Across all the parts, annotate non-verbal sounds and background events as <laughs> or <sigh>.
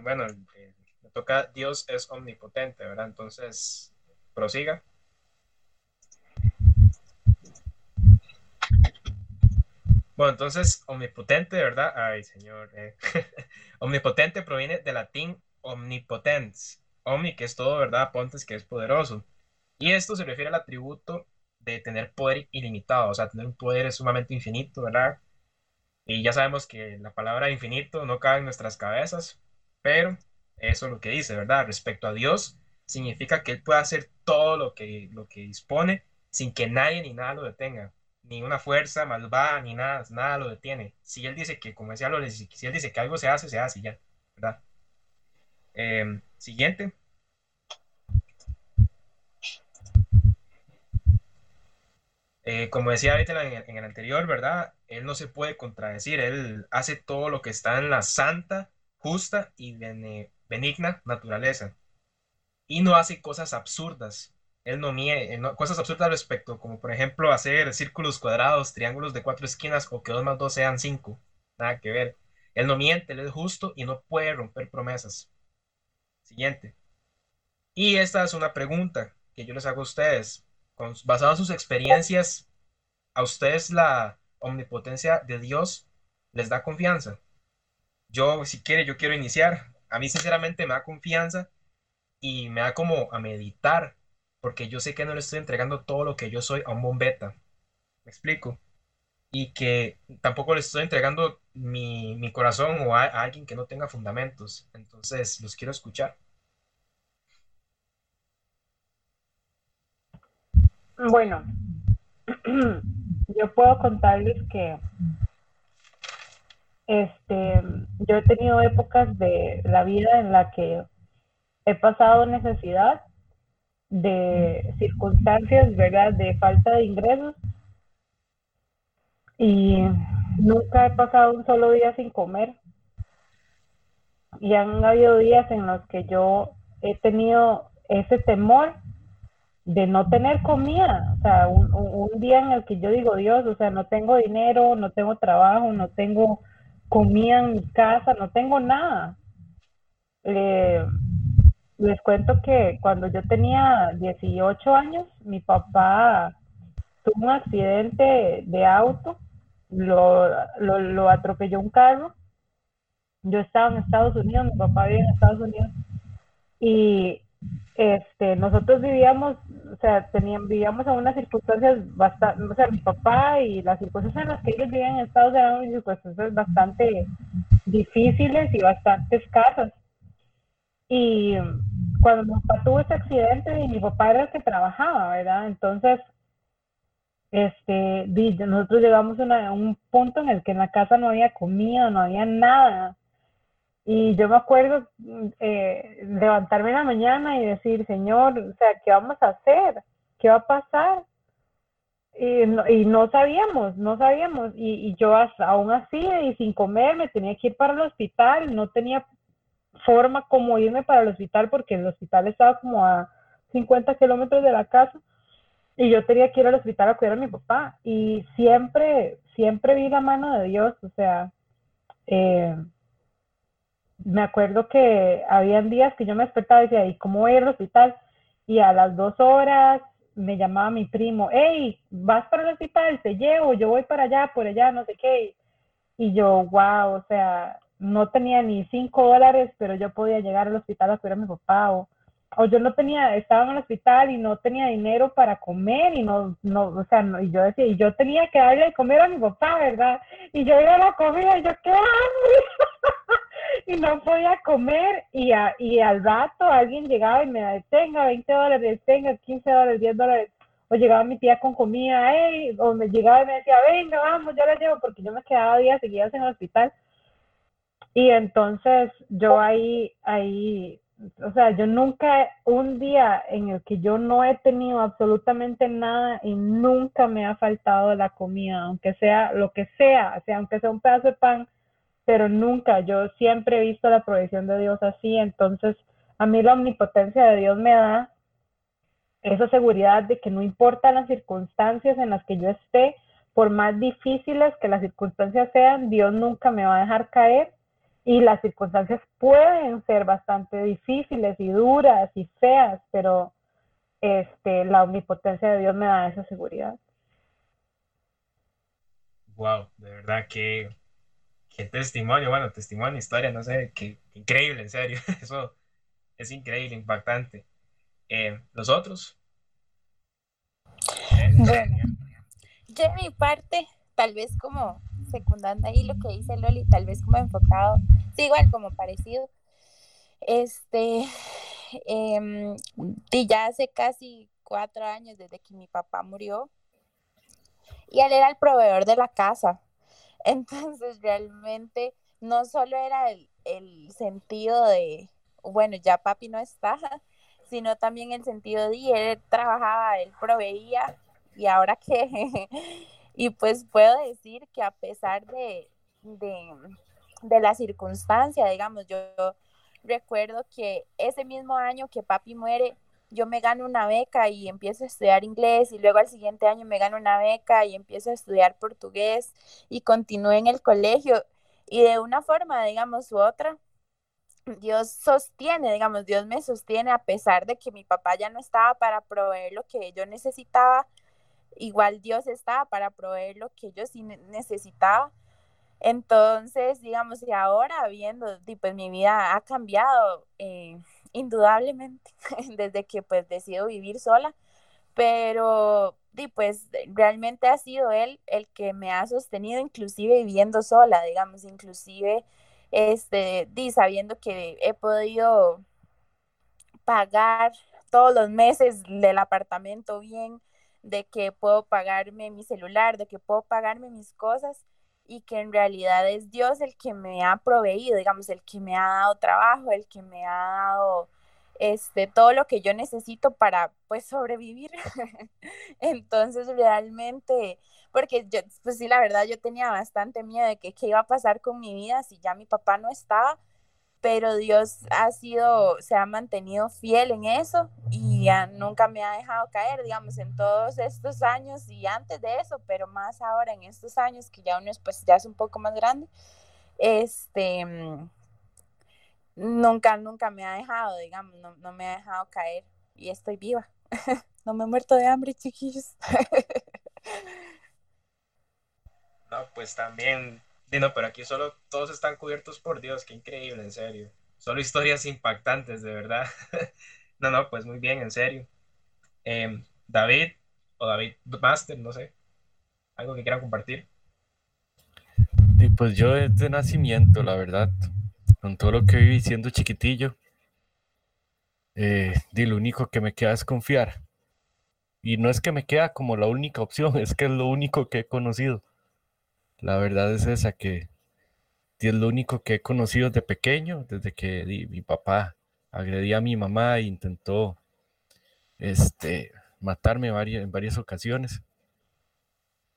bueno, eh, me toca Dios es omnipotente, ¿verdad? Entonces, prosiga. Bueno, entonces, omnipotente, ¿verdad? Ay, señor. Eh. <laughs> omnipotente proviene del latín omnipotens. Omni, que es todo, ¿verdad? Pontes, que es poderoso. Y esto se refiere al atributo de tener poder ilimitado, o sea, tener un poder sumamente infinito, ¿verdad? Y ya sabemos que la palabra infinito no cabe en nuestras cabezas, pero eso es lo que dice, ¿verdad? Respecto a Dios, significa que Él puede hacer todo lo que, lo que dispone sin que nadie ni nada lo detenga ni una fuerza malvada, ni nada, nada lo detiene. Si él dice que, como decía Loles, si él dice que algo se hace, se hace ya, ¿verdad? Em, siguiente. Eh, como decía ahorita en el, anterior, ¿verdad? Él no se puede contradecir, él hace todo lo que está en la santa, justa y benigna naturaleza. Y no hace cosas absurdas, él no mide cosas absurdas al respecto, como por ejemplo hacer círculos cuadrados, triángulos de cuatro esquinas o que dos más dos sean cinco. Nada que ver. Él no miente, él es justo y no puede romper promesas. Siguiente. Y esta es una pregunta que yo les hago a ustedes. Con, basado en sus experiencias, ¿a ustedes la omnipotencia de Dios les da confianza? Yo, si quiere, yo quiero iniciar. A mí sinceramente me da confianza y me da como a meditar porque yo sé que no le estoy entregando todo lo que yo soy a un bombeta. ¿Me explico? Y que tampoco le estoy entregando mi, corazón o a, alguien que no tenga fundamentos. Entonces, los quiero escuchar. Bueno, <clears throat> yo puedo contarles que este, yo he tenido épocas de la vida en la que he pasado necesidad de circunstancias, ¿verdad? De falta de ingresos. Y nunca he pasado un solo día sin comer. Y han habido días en los que yo he tenido ese temor de no tener comida. O sea, un, día en el que yo digo, Dios, o sea, no tengo dinero, no tengo trabajo, no tengo comida en mi casa, no tengo nada. Eh, les cuento que cuando yo tenía 18 años, mi papá tuvo un accidente de auto, lo, lo, atropelló un carro. Yo estaba en Estados Unidos, mi papá vivía en Estados Unidos. Y este, nosotros vivíamos, o sea, teníamos, vivíamos en unas circunstancias bastante, o sea, mi papá y las circunstancias en las que ellos vivían en Estados Unidos eran circunstancias bastante difíciles y bastante escasas. Y cuando mi papá tuvo ese accidente, y mi papá era el que trabajaba, ¿verdad? Entonces, este, nosotros llegamos a un punto en el que en la casa no había comida, no había nada. Y yo me acuerdo eh, levantarme en la mañana y decir, Señor, o sea, ¿qué vamos a hacer? ¿Qué va a pasar? Y no, y no sabíamos, no sabíamos. Y, yo aún así, y sin comer, me tenía que ir para el hospital, no tenía forma como irme para el hospital porque el hospital estaba como a 50 kilómetros de la casa y yo tenía que ir al hospital a cuidar a mi papá y siempre, siempre vi la mano de Dios, o sea, eh, me acuerdo que habían días que yo me despertaba y decía, ¿y cómo voy al hospital? Y a las dos horas me llamaba mi primo, hey, vas para el hospital, te llevo, yo voy para allá, por allá, no sé qué. Y yo, wow, o sea, no tenía ni cinco dólares, pero yo podía llegar al hospital a cuidar a mi papá, o, o yo no tenía, estaba en el hospital y no tenía dinero para comer, y no, no, o sea, y yo decía, y yo tenía que darle de comer a mi papá, ¿verdad? Y yo iba a la comida y yo, ¡qué hambre! <laughs> <laughs> y no podía comer, y, y al rato alguien llegaba y me detenga 20 dólares, tenga 15 dólares, 10 dólares, o llegaba mi tía con comida, o me llegaba y me decía, venga, vamos, yo la llevo, porque yo me quedaba días seguidos en el hospital, y entonces yo ahí, ahí, o sea, yo nunca, un día en el que yo no he tenido absolutamente nada y nunca me ha faltado la comida, aunque sea lo que sea, o sea, aunque sea un pedazo de pan, pero nunca, yo siempre he visto la provisión de Dios así, entonces a mí la omnipotencia de Dios me da esa seguridad de que no importa las circunstancias en las que yo esté, por más difíciles que las circunstancias sean, Dios nunca me va a dejar caer y las circunstancias pueden ser bastante difíciles y duras y feas, pero este, la omnipotencia de Dios me da esa seguridad. Wow, de verdad que qué testimonio, bueno, testimonio, historia, no sé, qué, increíble, en serio, <laughs> eso es increíble, impactante. Eh, ¿Los otros? Bueno, yo de mi parte, tal vez como secundando ahí lo que dice Loli, tal vez como enfocado, sí, igual como parecido, este, eh, ya hace casi cuatro años desde que mi papá murió, y él era el proveedor de la casa. Entonces realmente no solo era el, el sentido de, bueno, ya papi no está, <laughs> sino también el sentido de él trabajaba, él proveía y ahora que, <laughs> y pues puedo decir que a pesar de, de, de la circunstancia, digamos, yo recuerdo que ese mismo año que papi muere, yo me gano una beca y empiezo a estudiar inglés y luego al siguiente año me gano una beca y empiezo a estudiar portugués y continúo en el colegio y de una forma, digamos, u otra, Dios sostiene, digamos, Dios me sostiene a pesar de que mi papá ya no estaba para proveer lo que yo necesitaba, igual Dios estaba para proveer lo que yo sí necesitaba. Entonces, digamos, y ahora viendo, pues mi vida ha cambiado. Eh, indudablemente, <laughs> desde que pues decido vivir sola, pero y pues realmente ha sido él el que me ha sostenido inclusive viviendo sola, digamos, inclusive este, di, sabiendo que he podido pagar todos los meses del apartamento bien, de que puedo pagarme mi celular, de que puedo pagarme mis cosas y que en realidad es Dios el que me ha proveído, digamos, el que me ha dado trabajo, el que me ha dado este, todo lo que yo necesito para pues sobrevivir. <laughs> Entonces realmente, porque yo, pues sí, la verdad yo tenía bastante miedo de que qué iba a pasar con mi vida si ya mi papá no estaba, pero Dios ha sido, se ha mantenido fiel en eso y ya nunca me ha dejado caer, digamos, en todos estos años y antes de eso, pero más ahora en estos años que ya uno es, pues ya es un poco más grande, este, nunca, nunca me ha dejado, digamos, no, no me ha dejado caer y estoy viva. <laughs> no me he muerto de hambre, chiquillos. <laughs> no, pues también no, pero aquí solo todos están cubiertos por Dios, qué increíble, en serio. Solo historias impactantes, de verdad. <laughs> no, no, pues muy bien, en serio. Em, David o David Master, no sé. ¿Algo que quieran compartir? Y pues yo de nacimiento, la verdad, con todo lo que viví siendo chiquitillo, eh, lo único que me queda es confiar. Y no es que me queda como la única opción, <laughs> es que es lo único que he conocido. La verdad es esa que es lo único que he conocido de pequeño, desde que mi papá agredía a mi mamá e intentó este, matarme en varias ocasiones.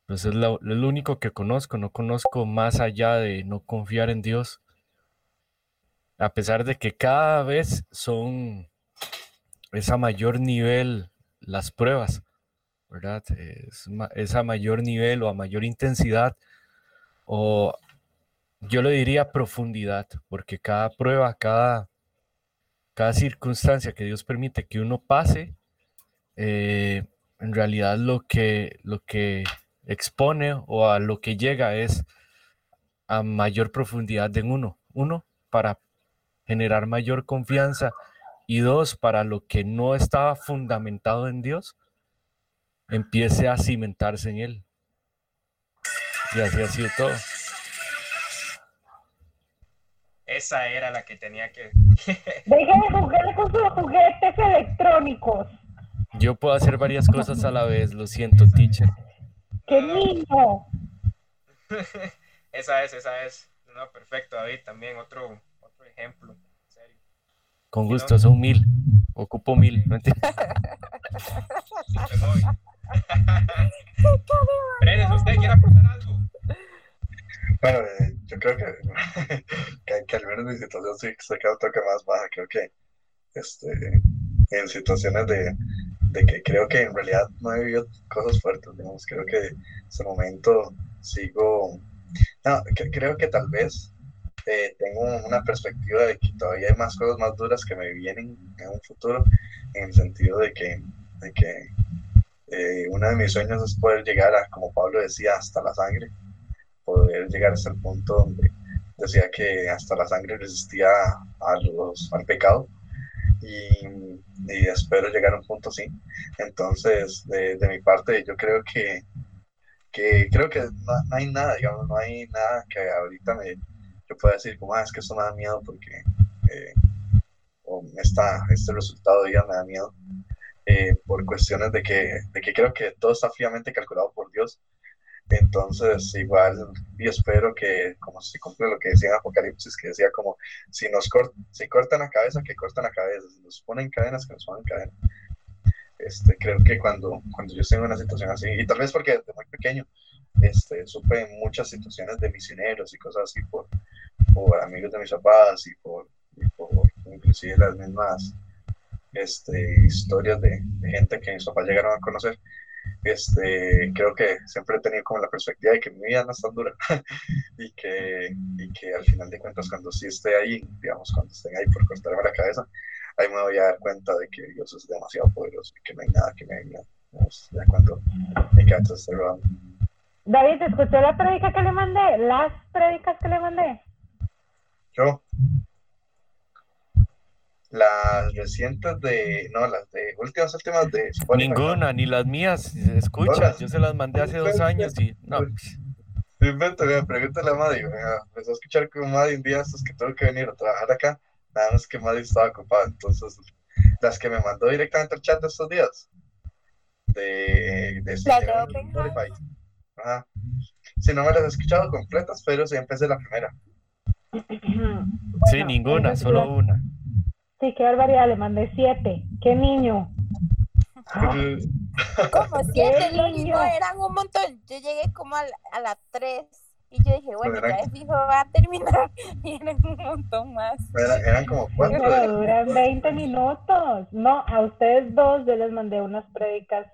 Pues es lo, único que conozco, no conozco más allá de no confiar en Dios. A pesar de que cada vez son es a mayor nivel las pruebas, ¿verdad? es a mayor nivel o a mayor intensidad o yo le diría profundidad, porque cada prueba, cada, cada circunstancia que Dios permite que uno pase, eh, en realidad lo que, lo que expone o a lo que llega es a mayor profundidad en uno. Uno, para generar mayor confianza y dos, para lo que no estaba fundamentado en Dios, empiece a cimentarse en Él. Y así ha sido todo. Esa era la que tenía que. Dejen de jugar con sus juguetes electrónicos. Yo puedo hacer varias cosas a la vez, lo siento, teacher. ¡Qué niño! <laughs> esa es, esa es. No, perfecto, David, también otro, otro ejemplo. Con gusto, son mil. Ocupo mil. ¿no <laughs> ¿usted quiere <laughs> aportar algo? Bueno, eh, yo creo que, <laughs> que, al menos mi situación sí se queda un toque más baja. Creo que este, en situaciones de, de que creo que en realidad no he vivido cosas fuertes, digamos, creo que en ese momento sigo, no, que, creo que tal vez eh, tengo una perspectiva de que todavía hay más cosas más duras que me vienen en un futuro, en el sentido de que, de que eh, uno de mis sueños es poder llegar a, como Pablo decía, hasta la sangre, poder llegar hasta el punto donde decía que hasta la sangre resistía a los, al pecado y, y, espero llegar a un punto así. Entonces, de, mi parte, yo creo que, que creo que no, hay nada, digamos, no hay nada que ahorita me, yo pueda decir como, ah, es que eso me da miedo porque eh, esta, este resultado ya me da miedo. Eh, por cuestiones de que, de que creo que todo está fríamente calculado por Dios entonces, igual, y espero que, como se cumple lo que decía en Apocalipsis, que decía como, si nos cortan la cabeza, que cortan la cabeza, si nos ponen cadenas, que nos ponen cadenas. Este, creo que cuando, cuando yo estoy en una situación así, y tal vez porque desde muy pequeño, este, supe muchas situaciones de misioneros y cosas así por, por amigos de mis papás y por, por inclusive las mismas este, historias de, de gente que mis papás llegaron a conocer, este, creo que siempre he tenido como la perspectiva de que mi vida no es tan dura <laughs> y, que, y que al final de cuentas cuando sí esté ahí, digamos, cuando estén ahí por cortarme la cabeza, ahí me voy a dar cuenta de que Dios es demasiado poderoso y que no hay nada que me venga. Ya cuando me quedo esté robando. David, ¿escuchó la predica que le mandé? ¿Las predicas que le mandé? Yo las recientes de, no, las de últimas, últimas de Ninguna, ni las mías, escucha, yo se las mandé hace dos años y no. Invento, pregúntale a Maddy, empezó a escuchar con Maddy un día estos que tengo que venir a trabajar acá, nada más que Maddy estaba ocupada, entonces las que me mandó directamente al chat de estos días, de, de, Spotify. Ajá. Si no me las he escuchado completas, pero sí empecé la primera. <clears throat> sí, ninguna, solo una. Sí, qué barbaridad, le mandé siete. ¡Qué niño! Como <laughs> siete, niño? eran un montón. Yo llegué como a la, tres y yo dije, bueno, ya es fijo, va a terminar. <laughs> Y eran un montón más. eran como cuatro. Pero duran 20 minutos. No, a ustedes dos yo les mandé unas prédicas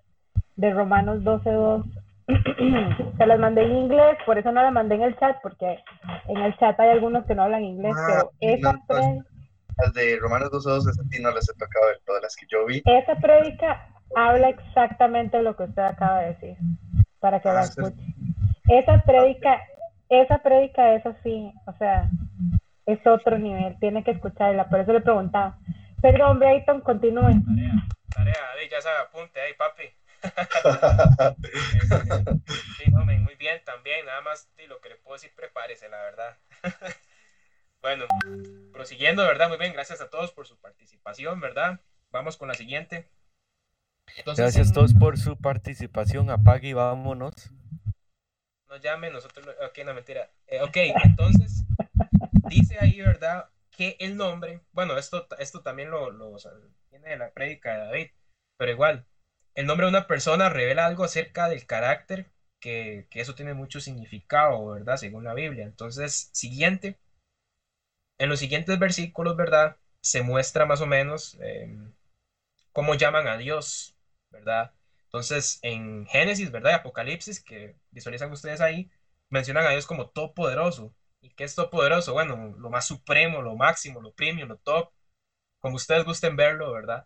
de Romanos 12.2. <clears throat> Se las mandé en inglés, por eso no las mandé en el chat, porque en el chat hay algunos que no hablan inglés, ah, pero esa prédica las de Romanos 12.2, esas sí no las he tocado de todas las que yo vi. Esa prédica habla exactamente lo que usted acaba de decir, para que la ah, escuche. Esa prédica, esa prédica es así, o sea, es otro nivel, tiene que escucharla, por eso le preguntaba. Perdón, Brayton, continúe. Tarea, tarea, ya se apunte ahí, papi. <laughs> sí, no, muy bien también, nada más lo que le puedo decir, prepárese, la verdad. <laughs> Bueno, prosiguiendo, ¿verdad? Muy bien, gracias a todos por su participación, ¿verdad? Vamos con la siguiente. gracias a todos por su participación. Apague y vámonos. No llame, nosotros. Ok, no mentira. Eh, ok, entonces, dice ahí, ¿verdad? Que el nombre, bueno, esto, esto también lo, lo viene de la prédica de David, pero igual, el nombre de una persona revela algo acerca del carácter, que, que eso tiene mucho significado, ¿verdad? Según la Biblia. Entonces, siguiente en los siguientes versículos, ¿verdad? Se muestra más o menos em, cómo llaman a Dios, ¿verdad? Entonces, en Génesis, ¿verdad? Apocalipsis, que visualizan ustedes ahí, mencionan a Dios como todopoderoso. ¿Y qué es todopoderoso? Bueno, lo más supremo, lo máximo, lo premium, lo top, como ustedes gusten verlo, ¿verdad?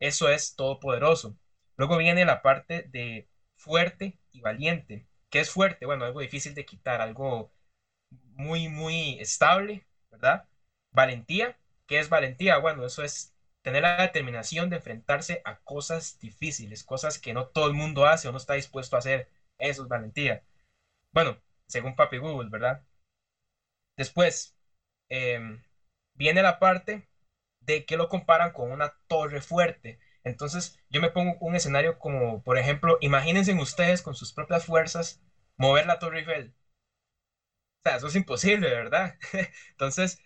Eso es todopoderoso. Luego viene la parte de fuerte y valiente. ¿Qué es fuerte? Bueno, algo difícil de quitar, algo muy, muy estable, ¿verdad? Valentía, ¿qué es valentía? Bueno, eso es tener la determinación de enfrentarse a cosas difíciles, cosas que no todo el mundo hace o no está dispuesto a hacer. Eso es valentía. Bueno, según Papi Google, ¿verdad? Después, em, viene la parte de que lo comparan con una torre fuerte. Entonces, yo me pongo un escenario como, por ejemplo, imagínense ustedes con sus propias fuerzas mover la Torre Eiffel eso es imposible, ¿verdad? <laughs> Entonces,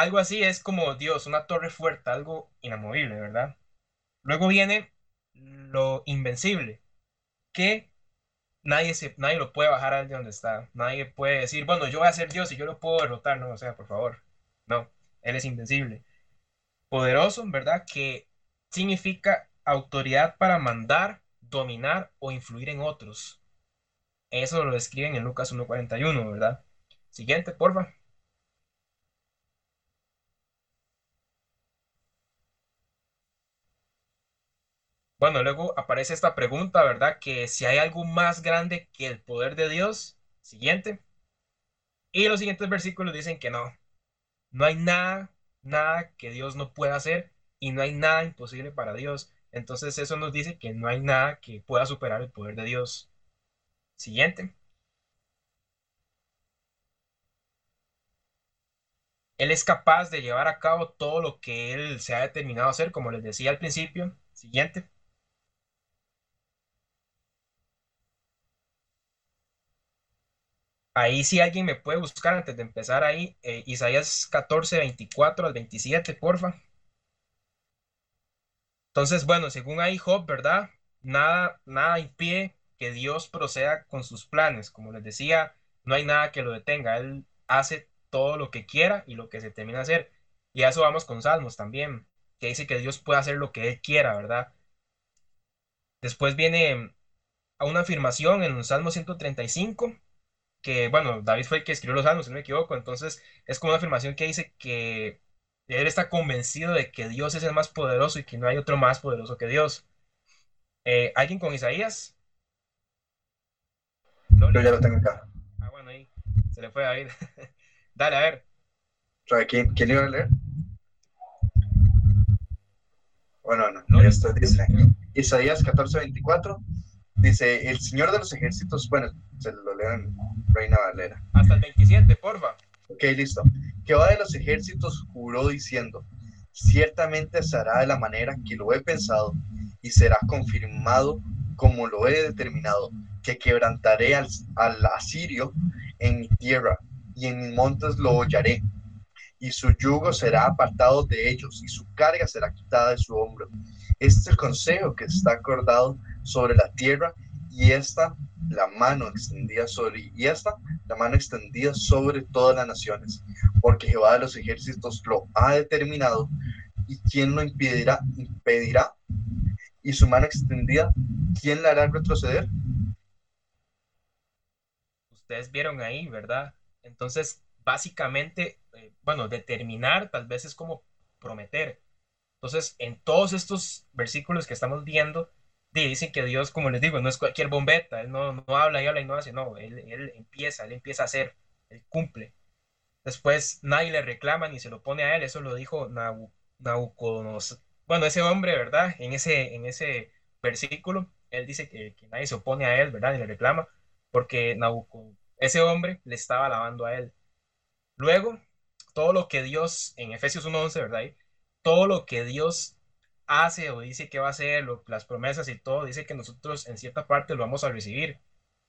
algo así es como Dios, una torre fuerte, algo inamovible, ¿verdad? Luego viene lo invencible, que nadie, se, nadie lo puede bajar de donde está. Nadie puede decir, bueno, yo voy a ser Dios y yo lo puedo derrotar. No, o sea, por favor. No, Él es invencible. Poderoso, ¿verdad? Que significa autoridad para mandar, dominar o influir en otros. Eso lo describen en Lucas 1.41, ¿verdad? Siguiente, porfa. Bueno, luego aparece esta pregunta, ¿verdad? Que si hay algo más grande que el poder de Dios. Siguiente. Y los siguientes versículos dicen que no. No hay nada, nada que Dios no pueda hacer y no hay nada imposible para Dios. Entonces eso nos dice que no hay nada que pueda superar el poder de Dios. Siguiente. Él es capaz de llevar a cabo todo lo que él se ha determinado hacer, como les decía al principio. Siguiente. Ahí si alguien me puede buscar antes de empezar ahí, eh, Isaías 14, 24 al 27, porfa. Entonces, bueno, según ahí Job, ¿verdad? Nada, nada impide que Dios proceda con sus planes. Como les decía, no hay nada que lo detenga. Él hace todo lo que quiera y lo que se termina de hacer. Y a eso vamos con Salmos también, que dice que Dios puede hacer lo que Él quiera, ¿verdad? Después viene a una afirmación en Salmo 135, que, bueno, David fue el que escribió los Salmos, si no me equivoco, entonces es como una afirmación que dice que él está convencido de que Dios es el más poderoso y que no hay otro más poderoso que Dios. Eh, ¿Alguien con Isaías? Yo ya lo tengo acá. Ah, bueno, ahí se le fue a ir. <laughs> Dale, a ver. ¿Quién, quién iba a leer? Bueno, no, no esto dice Isaías 14:24. Dice: El Señor de los ejércitos, bueno, se lo leo en Reina Valera. Hasta el 27, porfa. Ok, listo. Jehová de los ejércitos juró diciendo: Ciertamente se hará de la manera que lo he pensado y será confirmado como lo he determinado, que quebrantaré al, al asirio en mi tierra y en mis montes lo hollaré, y su yugo será apartado de ellos, y su carga será quitada de su hombro. Este es el consejo que está acordado sobre la tierra, y esta la mano extendida sobre, y la mano extendida sobre todas las naciones, porque Jehová de los ejércitos lo ha determinado, y quién lo impedirá, impedirá, y su mano extendida, ¿quién la hará retroceder? Ustedes vieron ahí, ¿verdad? Entonces, básicamente, eh, bueno, determinar tal vez es como prometer. Entonces, en todos estos versículos que estamos viendo, dicen que Dios, como les digo, no es cualquier bombeta, Él no, no habla y habla y no hace, no, él, él, empieza, Él empieza a hacer, Él cumple. Después nadie le reclama ni se lo pone a Él, eso lo dijo Nabucodonosor. Bueno, ese hombre, ¿verdad? En ese, en ese versículo, Él dice que, que nadie se opone a Él, ¿verdad? Ni le reclama, porque Nabucodonosor ese hombre le estaba alabando a él. Luego, todo lo que Dios, en Efesios 1.11, ¿verdad? Todo lo que Dios hace o dice que va a hacer, las promesas y todo, dice que nosotros en cierta parte lo vamos a recibir.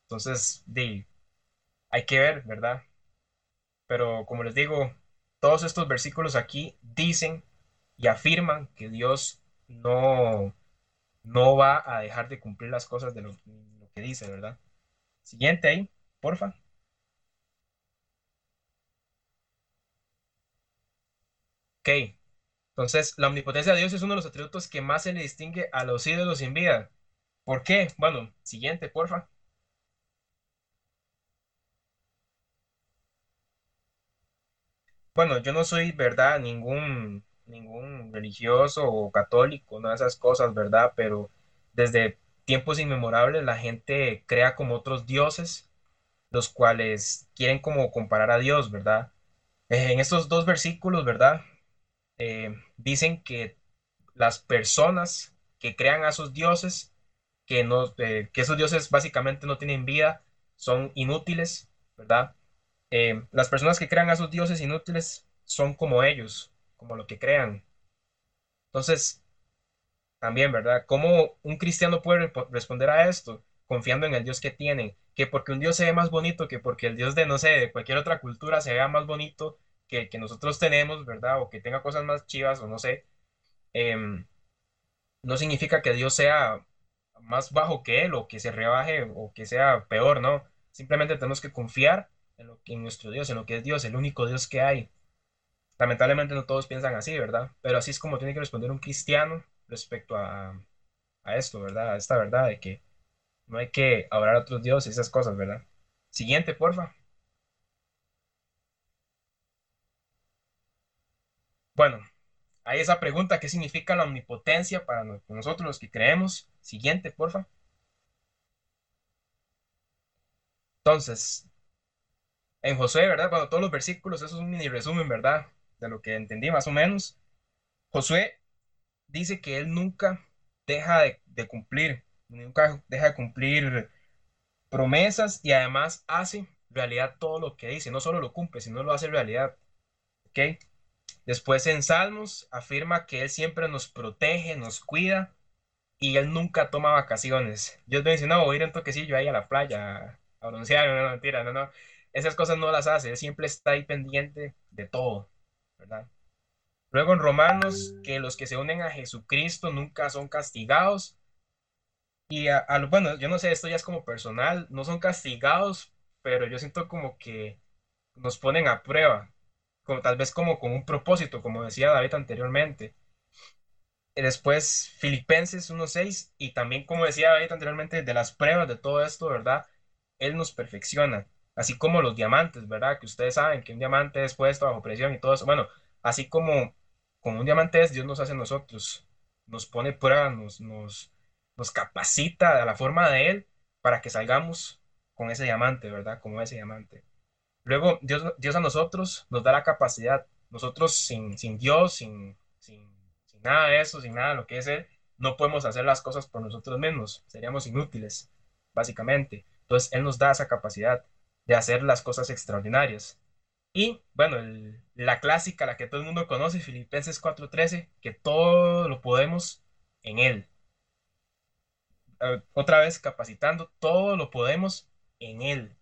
Entonces, hay que ver, ¿verdad? Pero como les digo, todos estos versículos aquí dicen y afirman que Dios no, no va a dejar de cumplir las cosas de lo, lo que dice, ¿verdad? Siguiente ahí porfa. Ok, entonces la omnipotencia de Dios es uno de los atributos que más se le distingue a los ídolos sin vida. ¿Por qué? Bueno, siguiente, porfa. Bueno, yo no soy, ¿verdad? Ningún, ningún religioso o católico, no esas cosas, ¿verdad? Pero desde tiempos inmemorables la gente crea como otros dioses los cuales quieren como comparar a Dios, ¿verdad? Eh, en estos dos versículos, ¿verdad? Eh, dicen que las personas que crean a sus dioses, que, no, eh, esos dioses básicamente no tienen vida, son inútiles, ¿verdad? las personas que crean a sus dioses inútiles son como ellos, como lo que crean. Entonces, también, ¿verdad? ¿Cómo un cristiano puede responder a esto? Confiando en el Dios que tiene, que porque un Dios se ve más bonito, que porque el Dios de, no sé, de cualquier otra cultura se vea más bonito que que nosotros tenemos, ¿verdad? O que tenga cosas más chivas, o no sé, em, no significa que Dios sea más bajo que Él, o que se rebaje, o que sea peor, ¿no? Simplemente tenemos que confiar en, nuestro Dios, en lo que es Dios, el único Dios que hay. Lamentablemente no todos piensan así, ¿verdad? Pero así es como tiene que responder un cristiano respecto a, a esto, ¿verdad? A esta verdad de que no hay que adorar a otros dioses, esas cosas, ¿verdad? Siguiente, porfa. Bueno, hay esa pregunta, ¿qué significa la omnipotencia para nosotros los que creemos? Siguiente, porfa. Entonces, en Josué, ¿verdad? Bueno, todos los versículos, eso es un mini resumen, ¿verdad? De lo que entendí más o menos. Josué dice que él nunca deja de, de cumplir, nunca deja de cumplir promesas y además hace realidad todo lo que dice. No solo lo cumple, sino lo hace realidad. ¿Ok? Después en Salmos afirma que Él siempre nos protege, nos cuida y Él nunca toma vacaciones. Yo te dice, no, voy a ir un toquecillo ahí a la playa a broncear, no, no, mentira, no, no. Esas cosas no las hace, Él siempre está ahí pendiente de todo, ¿verdad? Luego en Romanos, que los que se unen a Jesucristo nunca son castigados. Y a, a, bueno, yo no sé, esto ya es como personal, no son castigados, pero yo siento como que nos ponen a prueba, como, tal vez como con un propósito, como decía David anteriormente. Y después Filipenses 1.6 y también como decía David anteriormente, de las pruebas de todo esto, ¿verdad? Él nos perfecciona, así como los diamantes, ¿verdad? Que ustedes saben que un diamante es puesto bajo presión y todo eso. Bueno, así como, como un diamante es, Dios nos hace nosotros, nos pone pruebas, nos, nos, nos capacita a la forma de Él para que salgamos con ese diamante, ¿verdad? Como ese diamante. Luego, Dios, a nosotros nos da la capacidad. Nosotros sin, sin Dios, sin, sin, nada de eso, sin nada de lo que es Él, no podemos hacer las cosas por nosotros mismos. Seríamos inútiles, básicamente. Entonces, Él nos da esa capacidad de hacer las cosas extraordinarias. Y bueno, la clásica, la que todo el mundo conoce, Filipenses 4:13, que todo lo podemos en Él. Uh, otra vez capacitando, todo lo podemos en Él.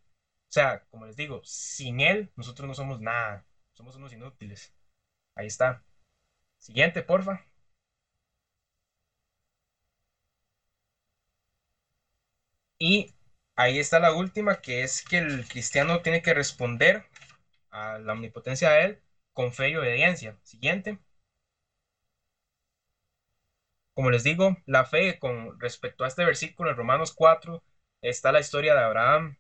O sea, como les digo, sin Él nosotros no somos nada, somos unos inútiles. Ahí está. Siguiente, porfa. Y ahí está la última, que es que el cristiano tiene que responder a la omnipotencia de Él con fe y obediencia. Siguiente. Como les digo, la fe con respecto a este versículo en Romanos 4 está la historia de Abraham,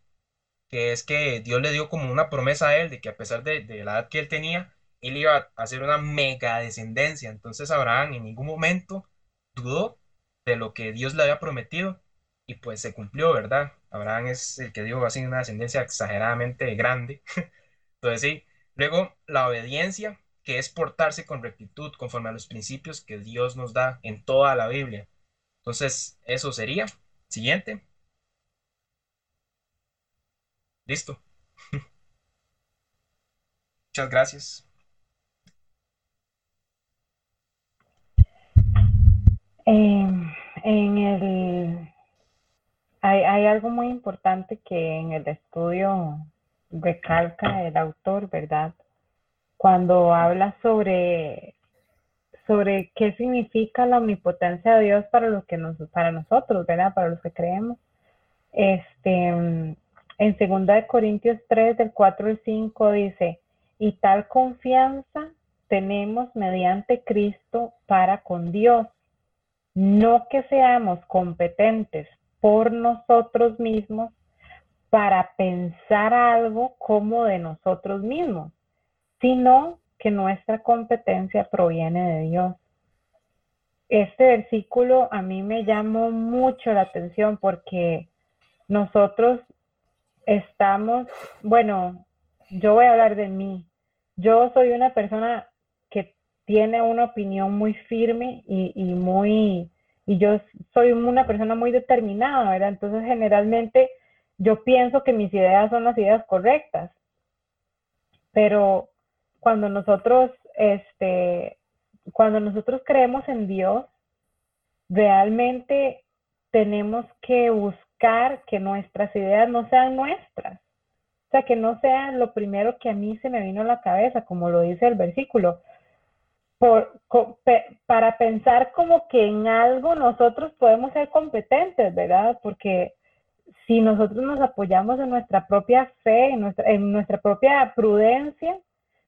que es que Dios le dio como una promesa a él de que a pesar de, la edad que él tenía, él iba a hacer una mega descendencia. Entonces Abraham en ningún momento dudó de lo que Dios le había prometido y pues se cumplió, ¿verdad? Abraham es el que dio así una descendencia exageradamente grande. <laughs> Entonces sí, luego la obediencia, que es portarse con rectitud conforme a los principios que Dios nos da en toda la Biblia. Entonces, eso sería. Siguiente. Listo. <laughs> Muchas gracias. Eh, en el hay, hay algo muy importante que en el estudio recalca el autor, ¿verdad? Cuando habla sobre, sobre qué significa la omnipotencia de Dios para los que nos, para nosotros, ¿verdad? Para los que creemos. Este, en 2 Corintios 3, del 4 al 5 dice, y tal confianza tenemos mediante Cristo para con Dios, no que seamos competentes por nosotros mismos para pensar algo como de nosotros mismos, sino que nuestra competencia proviene de Dios. Este versículo a mí me llamó mucho la atención porque nosotros estamos, bueno, yo voy a hablar de mí. Yo soy una persona que tiene una opinión muy firme y, y muy, y yo soy una persona muy determinada, ¿verdad? Entonces generalmente yo pienso que mis ideas son las ideas correctas, pero cuando nosotros, este, cuando nosotros creemos en Dios, realmente tenemos que buscar que nuestras ideas no sean nuestras. O sea, que no sea lo primero que a mí se me vino a la cabeza, como lo dice el versículo. Para pensar como que en algo nosotros podemos ser competentes, ¿verdad? Porque si nosotros nos apoyamos en nuestra propia fe, en nuestra, en nuestra propia prudencia,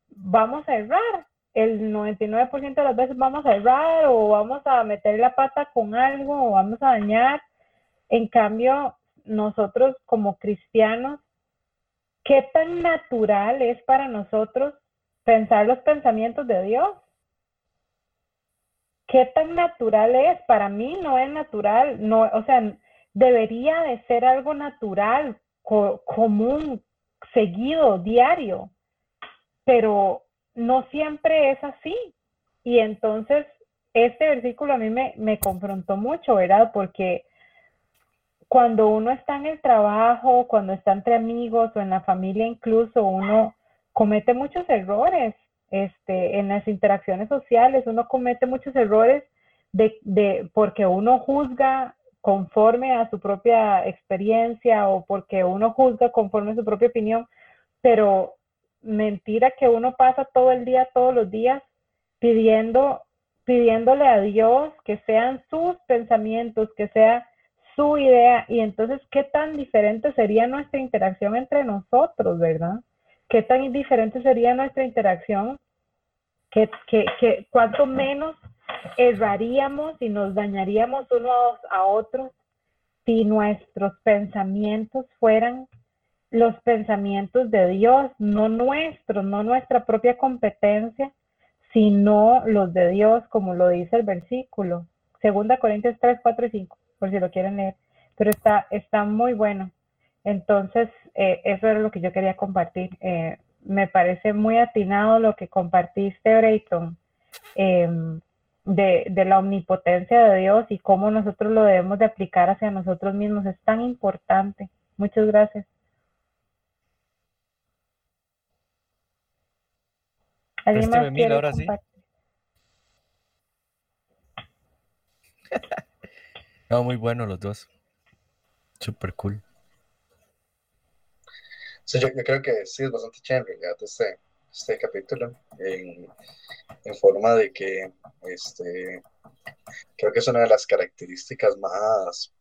vamos a errar. El 99% de las veces vamos a errar o vamos a meter la pata con algo o vamos a dañar. En cambio, nosotros como cristianos, ¿qué tan natural es para nosotros pensar los pensamientos de Dios? ¿qué tan natural es? Para mí no es natural, no, o sea, debería de ser algo natural, común, seguido, diario, pero no siempre es así. Y entonces, este versículo a mí me, me confrontó mucho, ¿verdad? Porque cuando uno está en el trabajo, cuando está entre amigos o en la familia incluso, uno comete muchos errores este, en las interacciones sociales, uno comete muchos errores de, de, porque uno juzga conforme a su propia experiencia o porque uno juzga conforme a su propia opinión, pero mentira que uno pasa todo el día, todos los días, pidiendo, pidiéndole a Dios que sean sus pensamientos, que sea su idea, y entonces, ¿qué tan diferente sería nuestra interacción entre nosotros, verdad? ¿Qué tan diferente sería nuestra interacción? ¿Qué, qué, cuánto menos erraríamos y nos dañaríamos unos a otros si nuestros pensamientos fueran los pensamientos de Dios, no nuestros, no nuestra propia competencia, sino los de Dios, como lo dice el versículo. Segunda Corintios 3, 4 y 5, por si lo quieren leer. Pero está, está muy bueno. Entonces, eh, eso era lo que yo quería compartir. Eh, me parece muy atinado lo que compartiste, Brayton, em, de, de, la omnipotencia de Dios y cómo nosotros lo debemos de aplicar hacia nosotros mismos. Es tan importante. Muchas gracias. ¿Alguien me mira ahora sí? <laughs> no, muy bueno los dos. Super cool. Sí, yo, creo que sí es bastante chévere en este, este capítulo en, forma de que este creo que es una de las características más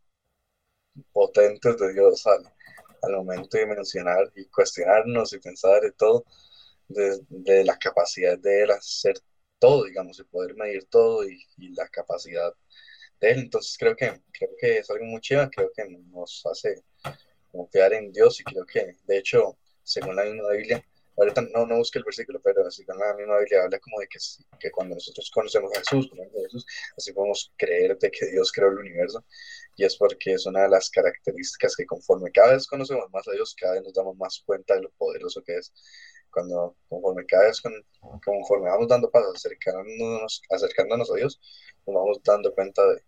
potentes de Dios al, momento de mencionar y cuestionarnos y pensar de todo de, la capacidad de él hacer todo, digamos, y poder medir todo y, la capacidad de él. Entonces creo que, creo que es algo muy chido, creo que nos hace confiar en Dios y creo que, de hecho, según la misma Biblia, ahorita no, no busque el versículo, pero según la misma Biblia habla como de que, que cuando nosotros conocemos a Jesús, Jesús, así podemos creer de que Dios creó el universo y es porque es una de las características que conforme cada vez conocemos más a Dios, cada vez nos damos más cuenta de lo poderoso que es cuando conforme cada vez con, conforme vamos dando pasos acercándonos, acercándonos a Dios, nos vamos dando cuenta de,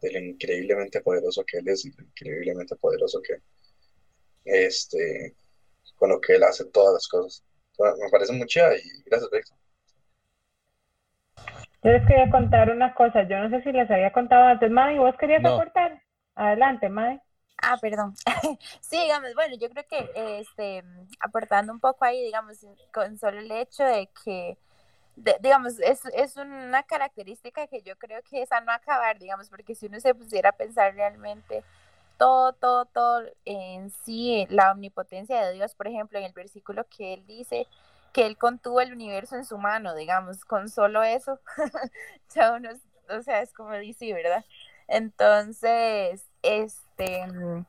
lo increíblemente poderoso que Él es y lo increíblemente poderoso que este con lo que Él hace todas las cosas. me parece muy chida y gracias, Víctor. Yo les quería contar una cosa, yo no sé si les había contado antes, Madi, ¿vos querías aportar? Adelante, Madi. Ah, perdón. <laughs> sí, digamos, bueno, yo creo que este, aportando un poco ahí, digamos, con solo el hecho de que, digamos, es, es una característica que yo creo que es a no acabar, digamos, porque si uno se pusiera a pensar realmente todo, todo, todo en sí, la omnipotencia de Dios, por ejemplo, en el versículo que él dice que él contuvo el universo en su mano, digamos, con solo eso, <laughs> ya uno, o sea, es como dice, ¿verdad? Entonces, este, mm,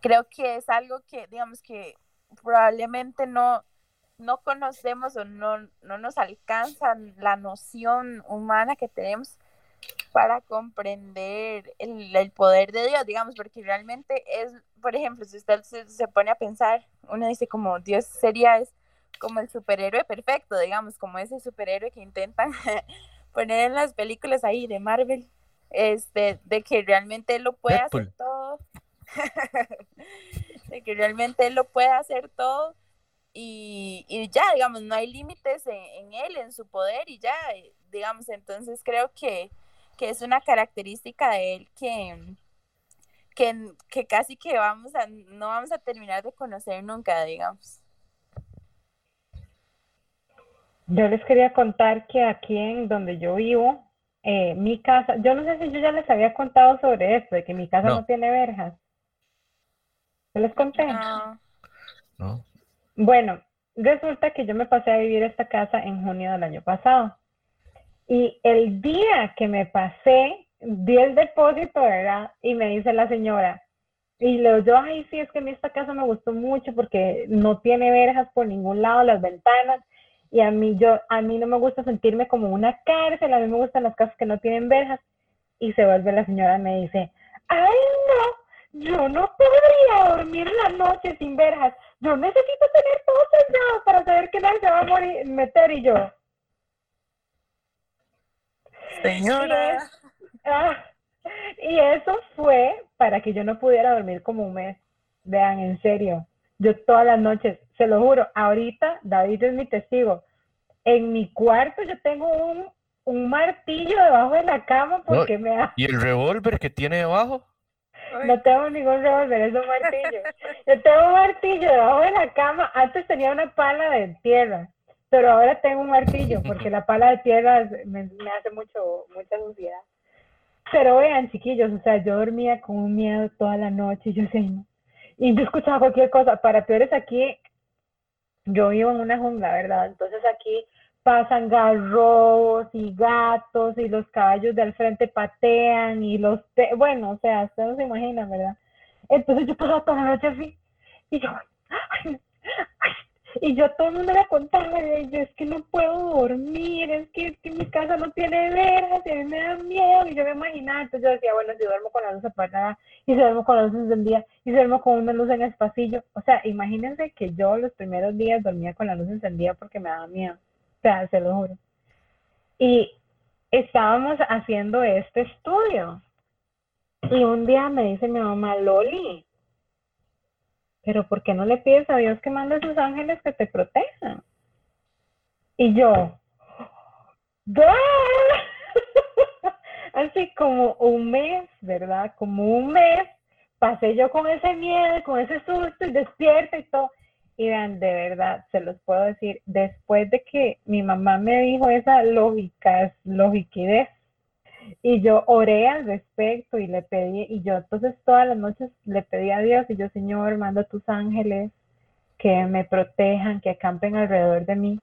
creo que es algo que, digamos, que probablemente no, no conocemos o no, no nos alcanza la noción humana que tenemos para comprender el, poder de Dios, digamos, porque realmente es, por ejemplo, si usted se, pone a pensar, uno dice como Dios sería es como el superhéroe perfecto, digamos, como ese superhéroe que intentan <laughs> poner en las películas ahí de Marvel, este, de que realmente él lo puede hacer todo, <laughs> de que realmente él lo puede hacer todo y, ya, digamos, no hay límites en, él, en su poder y ya, digamos, entonces creo que, que es una característica de él que, que, que, casi que vamos a, no vamos a terminar de conocer nunca, digamos. Yo les quería contar que aquí en donde yo vivo, eh, mi casa, yo no sé si yo ya les había contado sobre esto, de que mi casa no, tiene verjas. ¿Se les conté? No. Bueno, resulta que yo me pasé a vivir esta casa en junio del año pasado. Y el día que me pasé, di el depósito, ¿verdad? Y me dice la señora, y le digo ay, sí, es que a mí esta casa me gustó mucho porque no tiene verjas por ningún lado, las ventanas. Y a mí, yo, a mí no me gusta sentirme como una cárcel, a mí me gustan las casas que no tienen verjas. Y se vuelve la señora y me dice, ay no, yo no podría dormir la noche sin verjas. Yo necesito tener todo cerrado para saber que nadie se va a morir, meter y yo. Señora. Ah, y eso fue para que yo no pudiera dormir como un mes. Vean, en serio. Yo todas las noches, se lo juro, ahorita David es mi testigo. En mi cuarto yo tengo un, un martillo debajo de la cama porque me ha... ¿Y el revólver que tiene debajo? No tengo ningún revólver, es un martillo. Yo tengo un martillo debajo de la cama. Antes tenía una pala de tierra, pero ahora tengo un martillo porque la pala de tierra me, me hace mucho, mucha suciedad. Pero vean, chiquillos, o sea, yo dormía con un miedo toda la noche, yo sé, y yo escuchaba cualquier cosa. Para peores aquí, yo vivo en una jungla, ¿verdad? Entonces aquí pasan garros y gatos y los caballos del frente patean y los, bueno, o sea, ustedes no se imaginan, ¿verdad? Entonces yo pasaba toda la noche así y yo, ay, ay, y yo todo el mundo le contaba, y yo es que no puedo dormir, es que, es que mi casa no tiene verjas y a mí me da miedo y yo me imaginaba, entonces yo decía, bueno, si duermo con la luz apagada y si duermo con la luz encendida y si duermo con una luz en el pasillo, o sea, imagínense que yo los primeros días dormía con la luz encendida porque me daba miedo, sea, se lo juro. Y estábamos haciendo este estudio y un día me dice mi mamá, Loli, pero ¿por qué no le pides a Dios que mande a sus ángeles que te protejan? Y yo, "¿Qué?". <laughs> así como un mes, ¿verdad? Como un mes pasé yo con ese miedo, con ese susto y despierta y todo. Y vean, de verdad, se los puedo decir, después de que mi mamá me dijo esa lógica, logiquidez, y yo oré al respecto y le pedí, y yo entonces todas las noches le pedí a Dios y yo, Señor, manda tus ángeles que me protejan, que acampen alrededor de mí.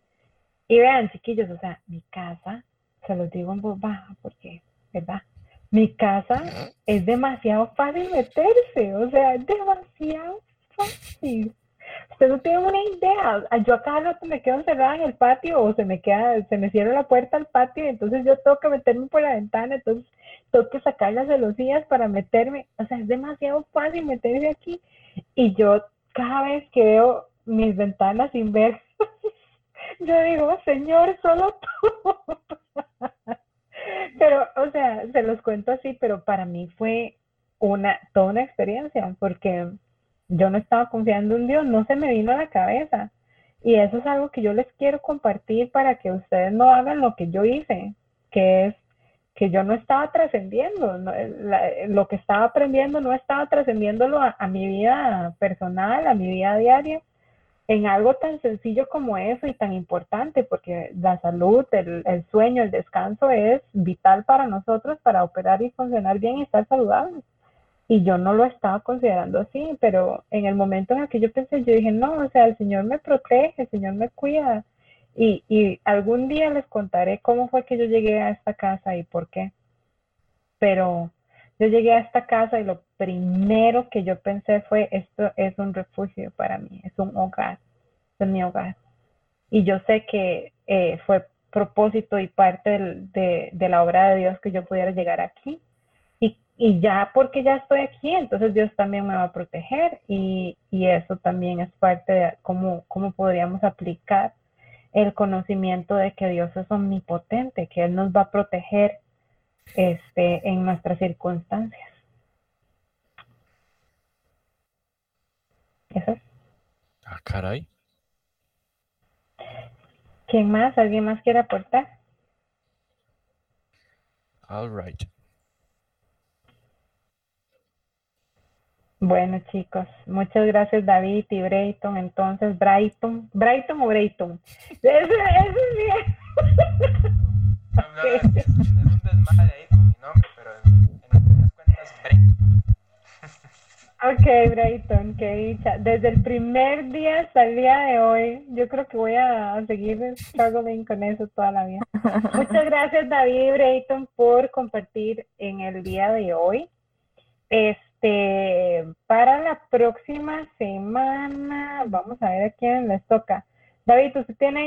Y vean, chiquillos, o sea, mi casa, se los digo en voz baja porque, ¿verdad? Mi casa es demasiado fácil meterse, o sea, es demasiado fácil. Usted no tiene una idea. Ah, Yo a cada rato me quedo encerrada en el patio o se me queda, se me cierra la puerta al patio y entonces yo tengo que meterme por la ventana, entonces tengo que sacar las celosías para meterme. O sea, es demasiado fácil meterse aquí. Y yo cada vez que veo mis ventanas sin ver, <laughs> yo digo, Señor, solo tú. <laughs> Pero, o sea, se los cuento así, pero para mí fue una, toda una experiencia, porque yo no estaba confiando en Dios, no se me vino a la cabeza. Y eso es algo que yo les quiero compartir para que ustedes no hagan lo que yo hice, que es que yo no estaba trascendiendo, no, la- lo que estaba aprendiendo no estaba trascendiéndolo a, a mi vida personal, a mi vida diaria, en algo tan sencillo como eso y tan importante, porque la salud, el, el sueño, el descanso es vital para nosotros para operar y funcionar bien y estar saludables. Y yo no lo estaba considerando así, pero en el momento en el que yo pensé, yo dije, no, o sea, el Señor me protege, el Señor me cuida. Y, y algún día les contaré cómo fue que yo llegué a esta casa y por qué. Pero yo llegué a esta casa y lo primero que yo pensé fue, esto es un refugio para mí, es un hogar, es mi hogar. Y yo sé que eh, fue propósito y parte de, de la obra de Dios que yo pudiera llegar aquí. Y, ya porque ya estoy aquí, entonces Dios también me va a proteger y, y eso también es parte de cómo, cómo podríamos aplicar el conocimiento de que Dios es omnipotente, que Él nos va a proteger este, en nuestras circunstancias. Eso es. Ah, caray. ¿Quién más? ¿Alguien más quiere aportar? All right. Bueno, chicos, muchas gracias David y Brayton. Entonces, Brighton, ¿Brighton o Brayton? <laughs> Ese, ese es bien. No, no, es, es un desmadre ahí con mi nombre, pero en, en otras cuentas, break. <laughs> Ok, Brayton, qué dicha. Desde el primer día hasta el día de hoy, yo creo que voy a seguir struggling con eso toda la vida. Muchas gracias, David y Brayton, por compartir en el día de hoy. Este, para la próxima semana, vamos a ver a quién les toca. David, ¿usted tiene